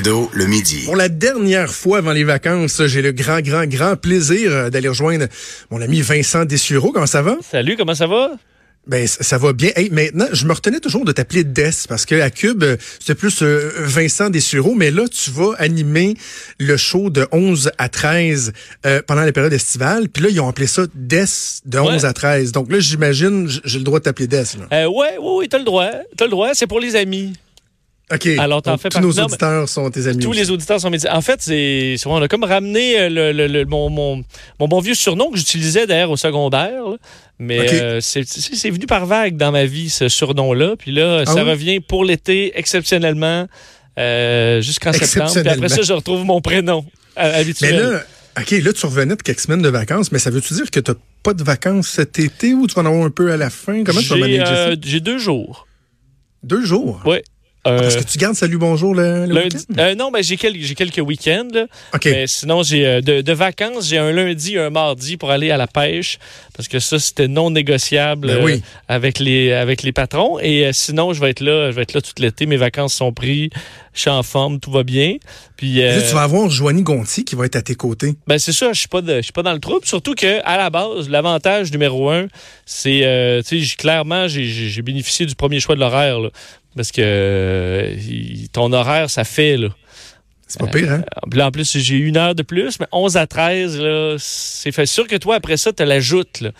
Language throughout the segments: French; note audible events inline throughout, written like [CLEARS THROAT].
Trudeau, le midi. Pour la dernière fois avant les vacances, j'ai le grand, grand, grand plaisir euh, d'aller rejoindre mon ami Vincent Dessureau. Comment ça va? Salut, comment ça va? Ben, ça va bien. Hey, maintenant, je me retenais toujours de t'appeler Des parce que à Cube, euh, c'est plus euh, Vincent Dessureau, mais là, tu vas animer le show de 11 à 13 pendant la période estivale. Puis là, ils ont appelé ça Des de 11 à 13. Donc là, j'imagine, j'ai le droit de t'appeler Des. Euh, ouais, oui, oui, t'as le droit. T'as le droit. C'est pour les amis. OK. Alors, t'en Donc, fais tous nos. Non, auditeurs sont tes amis. Tous aussi. les auditeurs sont médecins. En fait, c'est on a comme ramené euh, le, le- le- mon, mon, mon bon vieux surnom que j'utilisais d'ailleurs au secondaire. là. Mais euh, c'est venu par vague dans ma vie, ce surnom-là. Puis là, Ah ça oui? revient pour l'été, exceptionnellement, euh, jusqu'en septembre. Puis après ça, je retrouve mon prénom euh, Mais habituel. là, OK, là, tu revenais de quelques semaines de vacances, mais ça veut-tu dire que tu pas de vacances cet été ou tu vas en avoir un peu à la fin? Comment tu vas manager ça? j'ai deux jours. Deux jours? Ouais. Euh, Parce que tu gardes Salut Bonjour le, le lundi- euh, non, mais j'ai quelques, quelques week-ends. là. Mais sinon, j'ai euh, de, de vacances, j'ai un lundi, un mardi pour aller à la pêche parce que ça c'était non négociable Ben euh, avec les avec les patrons. Et euh, sinon, je vais être là, je vais être là tout l'été. Mes vacances sont prises, je suis en forme, tout va bien. Puis euh, Là, tu vas avoir Joanie Gontier qui va être à tes côtés. ben c'est ça, je suis pas de- je suis pas dans le trouble. Surtout que à la base, l'avantage numéro un, c'est tu sais, clairement j'ai- bénéficié du premier choix de l'horaire parce que ton horaire ça fait là. C'est pas pire, hein? Là, en plus, j'ai une heure de plus, mais 11 à 13, là, c'est fait sûr que toi, après ça, tu as la joute. là.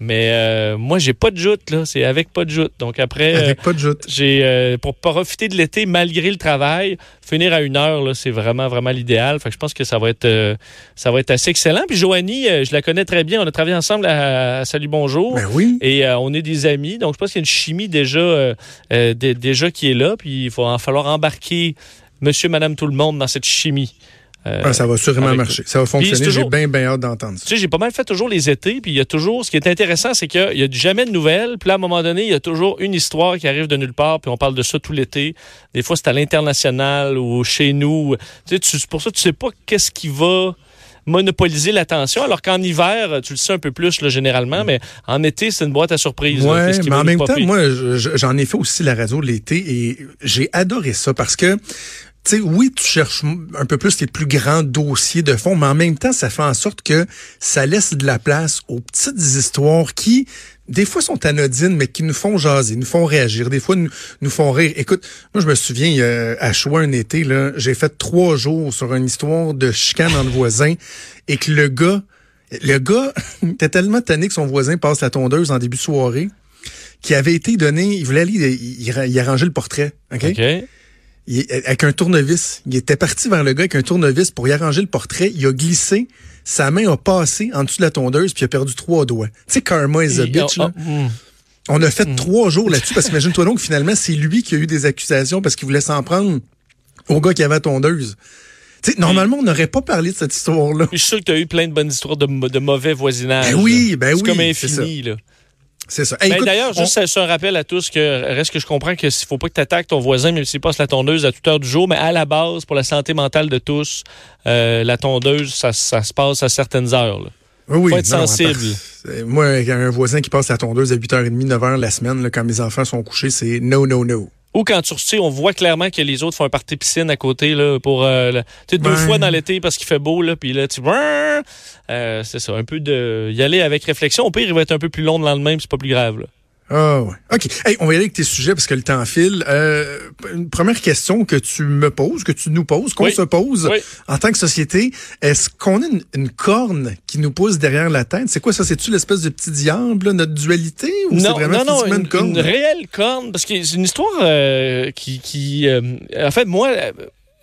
Mais euh, moi, j'ai pas de joute, là. C'est avec pas de joute. Donc après, euh, Avec pas de joute. j'ai euh, pour profiter de l'été malgré le travail, finir à une heure, là, c'est vraiment, vraiment l'idéal. Fait que je pense que ça va être euh, ça va être assez excellent. Puis Joanie, euh, je la connais très bien. On a travaillé ensemble à, à Salut Bonjour. Ben oui. Et euh, on est des amis, donc je pense qu'il y a une chimie déjà, euh, euh, dé- déjà qui est là, puis il va en falloir embarquer monsieur, madame, tout le monde dans cette chimie. Euh, Ah, ça va sûrement marcher. Ça va fonctionner. J'ai bien, bien hâte d'entendre ça. tu sais, j'ai pas mal fait toujours les étés, puis il y a toujours, ce qui est intéressant, c'est qu'il y a jamais de nouvelles, puis à un moment donné, il y a toujours une histoire qui arrive de nulle part, puis on parle de ça tout l'été. Des fois, c'est à l'international ou chez nous. Tu sais, tu- pour ça, tu sais pas qu'est-ce qui va monopoliser l'attention, alors qu'en hiver, tu le sais un peu plus, là, généralement, mais en été, c'est une boîte à surprise. qui mais en même temps, moi, je- je- j'en ai fait aussi la radio l'été et j'ai adoré ça parce que, tu sais, oui, tu cherches un peu plus les plus grands dossiers de fond, mais en même temps, ça fait en sorte que ça laisse de la place aux petites histoires qui, des fois, sont anodines, mais qui nous font jaser, nous font réagir, des fois, nous, font rire. Écoute, moi, je me souviens, à Choix, un été, là, j'ai fait trois jours sur une histoire de chicane entre voisins et que le gars, le gars [LAUGHS] était tellement tanné que son voisin passe la tondeuse en début de soirée qui avait été donné, il voulait aller, il, il, il arrangeait le portrait? OK. Il- avec un tournevis. Il était parti vers le gars avec un tournevis pour y arranger le portrait. Il a glissé, sa main a passé en dessous de la tondeuse puis il a perdu trois doigts. Tu sais, karma is a bitch, oh, là. oh, hmm. On a fait trois jours là-dessus parce qu'imagine-toi donc, finalement, c'est lui qui a eu des accusations parce qu'il voulait s'en prendre au gars qui avait la tondeuse. Tu sais, normalement, on n'aurait pas parlé de cette histoire-là. Je suis sûr que tu as eu plein de bonnes histoires de, de mauvais voisinage. Ben oui, ben c'est oui, comme infini, là. C'est ça. Hey, Ben, D'ailleurs, juste ça, un rappel à tous que reste que je comprends que s'il faut pas que tu attaques ton voisin, même s'il passe la tondeuse à toute heure du jour, mais à la base, pour la santé mentale de tous, euh, la tondeuse, ça, ça se passe à certaines heures. là. Oui, oui, Faut être non, sensible. Euh, Moi, un voisin qui passe la tondeuse à 8h30, 9h la semaine, là, quand mes enfants sont couchés, c'est no, no, no. Ou quand tu sais, on voit clairement que les autres font un party piscine à côté là, pour euh, sais, deux Ouais. fois dans l'été parce qu'il fait beau là, puis là tu euh, c'est ça, un peu de y aller avec réflexion. Au pire, il va être un peu plus long le lendemain, c'est pas plus grave. Là. Ah ouais. OK. Hey, on va y aller avec tes sujets parce que le temps file. Euh, une première question que tu me poses, que tu nous poses, qu'on Oui. se pose Oui. en tant que société, est-ce qu'on a une, une corne qui nous pousse derrière la tête? C'est quoi ça? C'est-tu l'espèce de petit diable, là, notre dualité? Ou c'est vraiment non, une, une corne? une réelle corne, parce que c'est une histoire euh, qui, qui euh, en fait, moi, euh,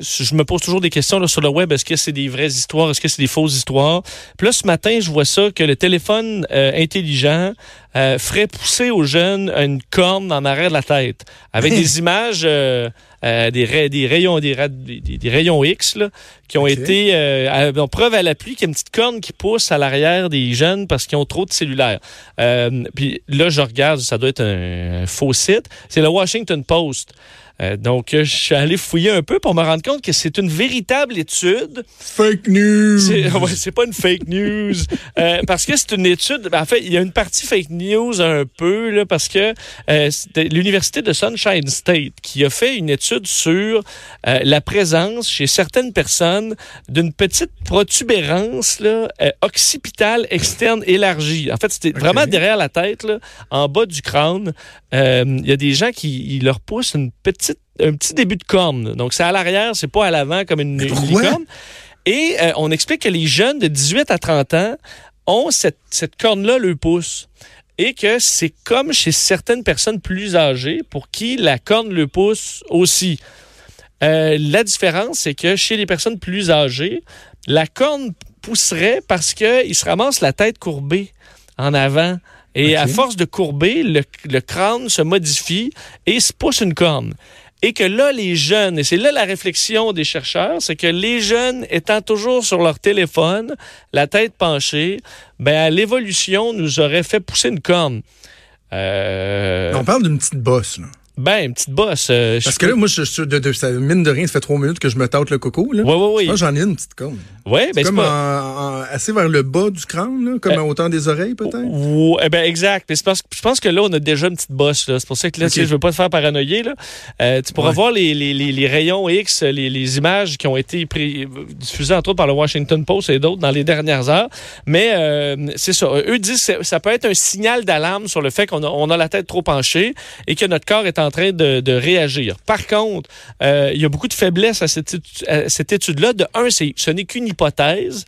je me pose toujours des questions là, sur le web. Est-ce que c'est des vraies histoires? Est-ce que c'est des fausses histoires? Puis là, ce matin, je vois ça, que le téléphone euh, intelligent euh, ferait pousser aux jeunes une corne en arrière de la tête, avec des [LAUGHS] images, euh, des, ray- des rayons, des, ra- des- des- des rayons X, là, qui ont été à- bon, preuve à l'appui qu'il y a une petite corne qui pousse à l'arrière des jeunes parce qu'ils ont trop de cellulaires. Puis là, je regarde, ça doit être un, faux site. C'est le Washington Post. Euh, donc, je suis allé fouiller un peu pour me rendre compte que c'est une véritable étude. Fake news! C'est [LAUGHS] ouais, pas une fake news. euh, parce que c'est une étude. Ben, en fait, il y a une partie fake news un peu, là, parce que euh, l'Université de Sunshine State qui a fait une étude sur euh, la présence chez certaines personnes d'une petite protubérance là, euh, occipitale externe élargie. En fait, c'était vraiment derrière la tête, là, en bas du crâne. Euh, Il y a des gens qui ils leur poussent une petite un petit début de corne. Donc, c'est à l'arrière, c'est pas à l'avant comme une, licorne. Et euh, on explique que les jeunes de 18 à 30 ans ont cette, cette corne-là le pouce. Et que c'est comme chez certaines personnes plus âgées pour qui la corne le pousse aussi. Euh, la différence, c'est que chez les personnes plus âgées, la corne pousserait parce qu'ils se ramassent la tête courbée en avant. Et à force de courber, le, le crâne se modifie et se pousse une corne. Et que là, les jeunes, et c'est là la réflexion des chercheurs, c'est que les jeunes étant toujours sur leur téléphone, la tête penchée, ben l'évolution nous aurait fait pousser une corne. Euh, On parle d'une petite bosse, là. Ben, une petite bosse. euh, Parce que là, moi, je, je- de, de- ça, mine de rien, ça fait trois minutes que je me tâte le coco, là. Oui, oui, oui. Moi, j'en ai une petite corne. Ouais, ben, c'est comme pas... en- en- assez vers le bas du crâne, là, comme Euh, à hauteur des oreilles, peut-être? Eh ben exact. Mais c'est parce que je pense que là, on a déjà une petite bosse. C'est pour ça que là, Ok. tu sais, je veux pas te faire paranoïer. Là. Euh, tu pourras Ouais. voir les, les, les, les rayons X, les, images qui ont été diffusées entre autres par le Washington Post et d'autres dans les dernières heures. Mais euh, c'est ça. Eux disent que ça peut être un signal d'alarme sur le fait qu'on a, on a la tête trop penchée et que notre corps est en train de, réagir. Par contre, euh, il y a beaucoup de faiblesses à cette, étude-là. De un, ce n'est qu'une hypothèse.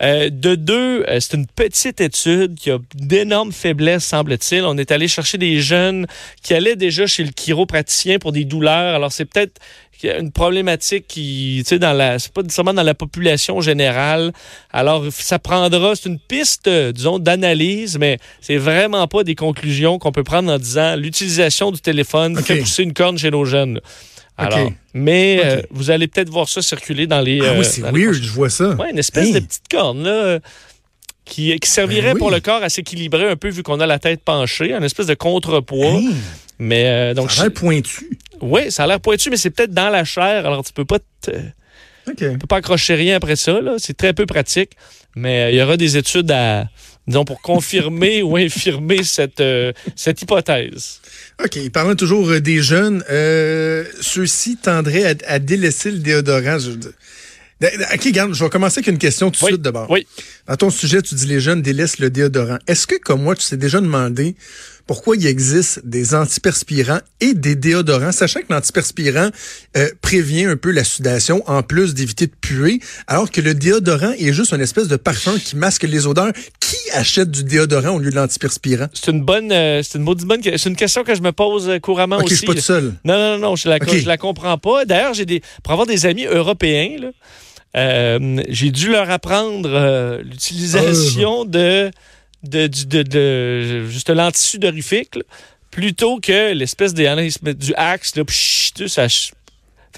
Euh, de deux, euh, c'est une petite étude qui a d'énormes faiblesses, semble-t-il. On est allé chercher des jeunes qui allaient déjà chez le chiropraticien pour des douleurs. Alors, c'est peut-être une problématique qui, tu sais, dans la, c'est pas nécessairement dans la population générale. Alors, ça prendra, c'est une piste, euh, disons, d'analyse, mais c'est vraiment pas des conclusions qu'on peut prendre en disant l'utilisation du téléphone fait pousser une corne chez nos jeunes. Alors, mais euh, vous allez peut-être voir ça circuler dans les. ah euh, oui, c'est dans les weird, je vois ça. Ouais, une espèce Hey. de petite corne, là, euh, qui, qui servirait Ben oui. pour le corps à s'équilibrer un peu vu qu'on a la tête penchée, une espèce de contrepoids. Hey, Mais euh, donc, ça a l'air pointu. Oui, ça a l'air pointu, mais c'est peut-être dans la chair, alors tu peux pas te- tu peux pas accrocher rien après ça. C'est très peu pratique, mais euh, il y aura des études à, disons, pour confirmer [LAUGHS] ou infirmer cette, euh, cette hypothèse. OK. Parlant toujours euh, des jeunes, euh, ceux-ci tendraient à, à délaisser le déodorant. Je- OK, regarde, je vais commencer avec une question tout de Oui, suite d'abord. oui. Dans ton sujet, tu dis les jeunes délaissent le déodorant. Est-ce que, comme moi, tu t'es déjà demandé pourquoi il existe des antiperspirants et des déodorants, sachant que l'antiperspirant euh, prévient un peu la sudation en plus d'éviter de puer, alors que le déodorant est juste une espèce de parfum qui masque les odeurs. Qui achète du déodorant au lieu de l'antiperspirant? C'est une bonne, euh, c'est une bonne, c'est une question que je me pose euh, couramment OK, je aussi. suis pas tout seul. Non, non, non, je la, je la comprends pas. D'ailleurs, j'ai des, pour avoir des amis européens, là, euh, j'ai dû leur apprendre euh, l'utilisation de, de, du- de, de, juste l'antisudorifique, là, plutôt que l'espèce des, du axe, là, psh, ça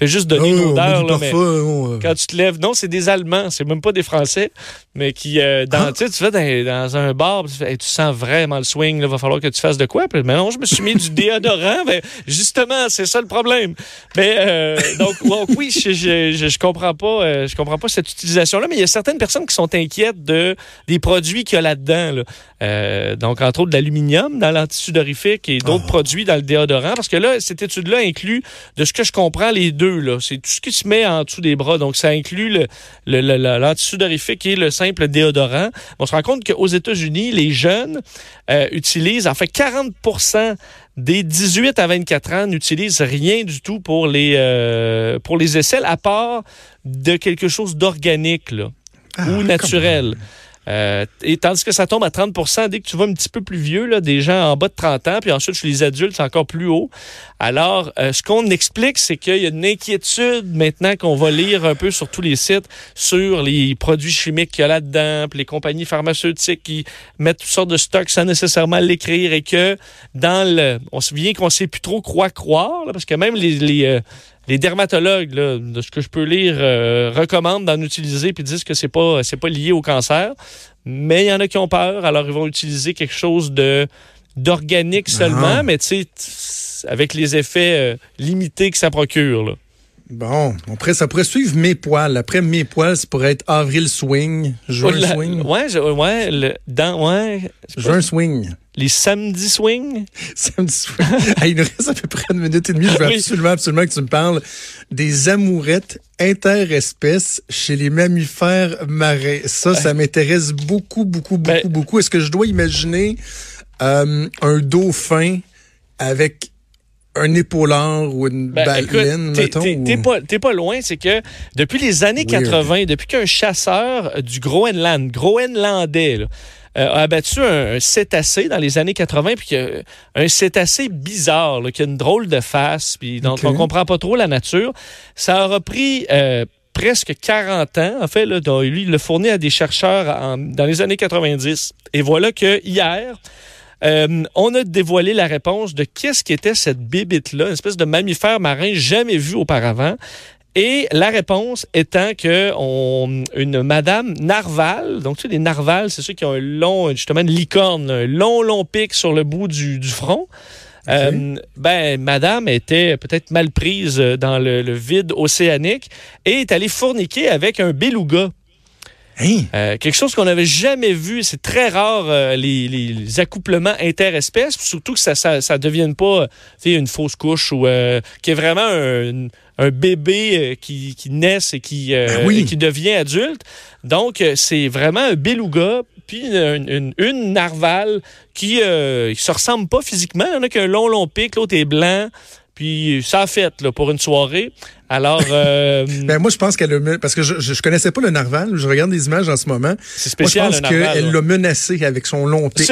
juste donner une Oh, on odeur, là, mais parfois, euh, quand tu te lèves, non, c'est des Allemands, c'est même pas des Français, mais qui, euh, dans, Ah. tu vas dans, dans un bar, tu, fais, Hey, tu sens vraiment le swing, il va falloir que tu fasses de quoi? Puis, mais non, je me suis mis du [LAUGHS] déodorant, justement, c'est ça le problème. Mais, euh, donc, donc, oui, je, je, je, je comprends pas, euh, je comprends pas cette utilisation-là, mais il y a certaines personnes qui sont inquiètes de, des produits qu'il y a là-dedans, là. Euh, donc, entre autres, de l'aluminium dans l'antisudorifique et d'autres Ah. produits dans le déodorant, parce que là, cette étude-là inclut, de ce que je comprends, les deux, là. C'est tout ce qui se met en dessous des bras. Donc, ça inclut le, le, le- le- l'antisudorifique et le simple déodorant. On se rend compte qu'aux États-Unis, les jeunes euh, utilisent, en fait, 40% des 18 à 24 ans n'utilisent rien du tout pour les, euh, pour les aisselles, à part de quelque chose d'organique, là ah, ou naturel. Euh, et tandis que ça tombe à 30% dès que tu vas un petit peu plus vieux, là, des gens en bas de 30 ans, puis ensuite chez les adultes, c'est encore plus haut. Alors, euh, ce qu'on explique, c'est qu'il y a une inquiétude maintenant qu'on va lire un peu sur tous les sites sur les produits chimiques qu'il y a là-dedans, puis les compagnies pharmaceutiques qui mettent toutes sortes de stocks sans nécessairement l'écrire et que dans le... On se vient qu'on sait plus trop quoi croire, là, parce que même les... les euh, les dermatologues, là, de ce que je peux lire, euh, recommandent d'en utiliser puis disent que c'est pas c'est pas lié au cancer. Mais il y en a qui ont peur, alors ils vont utiliser quelque chose de d'organique seulement. Ah. Mais tu sais, avec les effets euh, limités que ça procure. Là. Bon, après, ça pourrait suivre mes poils. Après mes poils, ça pourrait être avril swing, juin La- swing, Ouais, je- ouais, le, dans, ouais. juin swing, Les samedis swing? [LAUGHS] samedi swing. Hey, il nous reste à peu près une minute et demie. Je veux Oui. absolument, absolument que tu me parles des amourettes interespèces chez les mammifères marins. Ça, ça m'intéresse beaucoup, beaucoup, beaucoup, Ben- beaucoup. Est-ce que je dois imaginer euh, un dauphin avec un épaulard ou une Ben, baleine, t'es- ou- pas, loin, c'est que depuis les années Weird. 80, depuis qu'un chasseur du Groenland, Groenlandais, là, a abattu un, un cétacé dans les années 80, puis que, un cétacé bizarre, là, qui a une drôle de face, puis dont on comprend pas trop la nature, ça aura pris euh, presque 40 ans, en fait, là, dont lui, il l'a fourni à des chercheurs en- dans les années 90. Et voilà que hier, euh, on a dévoilé la réponse de qu'est-ce qu'était cette bibite-là, une espèce de mammifère marin jamais vu auparavant. Et la réponse étant que on, une madame narval, donc tu sais, les narvals, c'est ceux qui ont un long, justement, une licorne, un long, long pic sur le bout du, du front. Euh, ben, madame était peut-être mal prise dans le, le vide océanique et est allée fourniquer avec un beluga. Hein? Euh, quelque chose qu'on n'avait jamais vu. C'est très rare, euh, les, les- accouplements interespèces, surtout que ça ça, ça devienne pas euh, une fausse couche ou euh, qu'il y ait vraiment un, un bébé qui, qui naisse et qui, Ben oui. et qui devient adulte. Donc, c'est vraiment un beluga, puis une, une, une narval qui ne se ressemble pas physiquement. Il y en a qui a un long, long pic, l'autre est blanc. Puis ça a fait là, pour une soirée. Alors, euh, [LAUGHS] Ben moi, je pense qu'elle a... Parce que je, je, connaissais pas le narval. Je regarde des images en ce moment. c'est Moi, je spécial. pense qu'elle l'a menacé avec son long pic.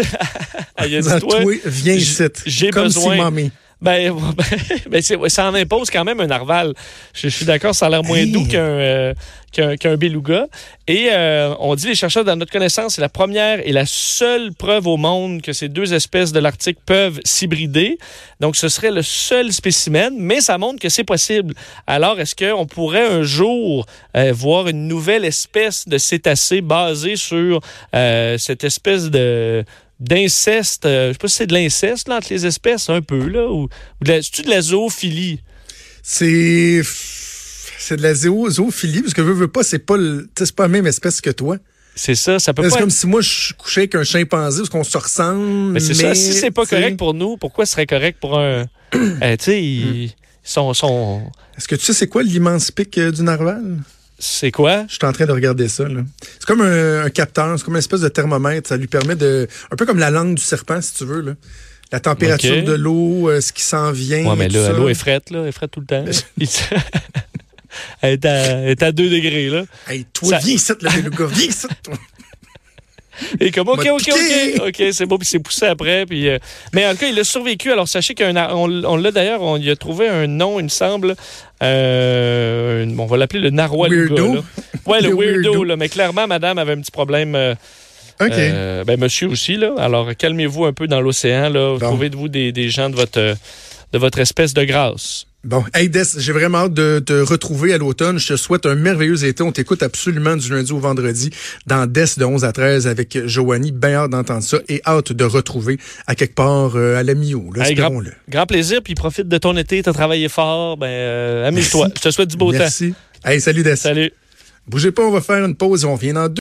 Elle [LAUGHS] a dit, toi, viens ici. j'ai Comme besoin- si mamie. Ben, [LAUGHS] ben ça en impose quand même un narval. Je, je suis d'accord, ça a l'air moins Hey. doux qu'un euh, qu'un qu'un beluga. Et euh, on dit, les chercheurs, dans notre connaissance, c'est la première et la seule preuve au monde que ces deux espèces de l'Arctique peuvent s'hybrider. Donc, ce serait le seul spécimen, mais ça montre que c'est possible. Alors, est-ce qu'on pourrait un jour euh, voir une nouvelle espèce de cétacé basée sur euh, cette espèce de d'inceste, euh, je sais pas si c'est de l'inceste là, entre les espèces un peu là ou, ou de la, c'est-tu de la zoophilie? C'est... C'est de la zéo- zoophilie, parce que veux, veux pas, c'est pas, le- c'est pas la même espèce que toi. C'est ça, ça peut C'est pas. comme si moi, je couchais avec un chimpanzé, parce qu'on se ressemble. mais c'est ça. Si c'est pas correct pour nous, pourquoi ce serait correct pour un [CLEARS THROAT] Euh, Tu sais, ils sont, sont Est-ce que tu sais c'est quoi l'immense pic euh, du narval? C'est quoi? Je suis en train de regarder ça. là. C'est comme un, un capteur, c'est comme une espèce de thermomètre. Ça lui permet de... Un peu comme la langue du serpent, si tu veux. Là. La température de l'eau, euh, ce qui s'en vient. Ouais, mais là, l'eau est frette là, elle est frette tout le temps. [LAUGHS] elle, est à, elle est à 2 degrés là. Hey, toi, Ça- viens ici, le beluga, viens ici. toi. Et comme, OK, OK. OK, OK, c'est beau, puis c'est poussé après. Puis, euh, mais en tout cas, il a survécu. Alors, sachez qu'on on, on l'a d'ailleurs, on y a trouvé un nom, il me semble. Euh, on va l'appeler le narwhal. Weirdo. Là. Ouais, le, Le weirdo, weirdo. là. Mais clairement, madame avait un petit problème. euh, OK. euh, ben, monsieur aussi, là. Alors, calmez-vous un peu dans l'océan, là. Bon. Trouvez-vous des, des gens de votre, de votre espèce de grâce? Bon, hey Des, j'ai vraiment hâte de te retrouver à l'automne. Je te souhaite un merveilleux été. On t'écoute absolument du lundi au vendredi dans Des de 11 à 13 avec Joanie. Bien hâte d'entendre ça et hâte de retrouver à quelque part euh, à la Mio. Hey, grand, grand plaisir, puis profite de ton été. Tu as travaillé fort. Ben, euh, amuse-toi. Merci. Je te souhaite du beau temps. Merci. Hey, salut Des. Salut. Bougez pas, on va faire une pause et on revient dans deux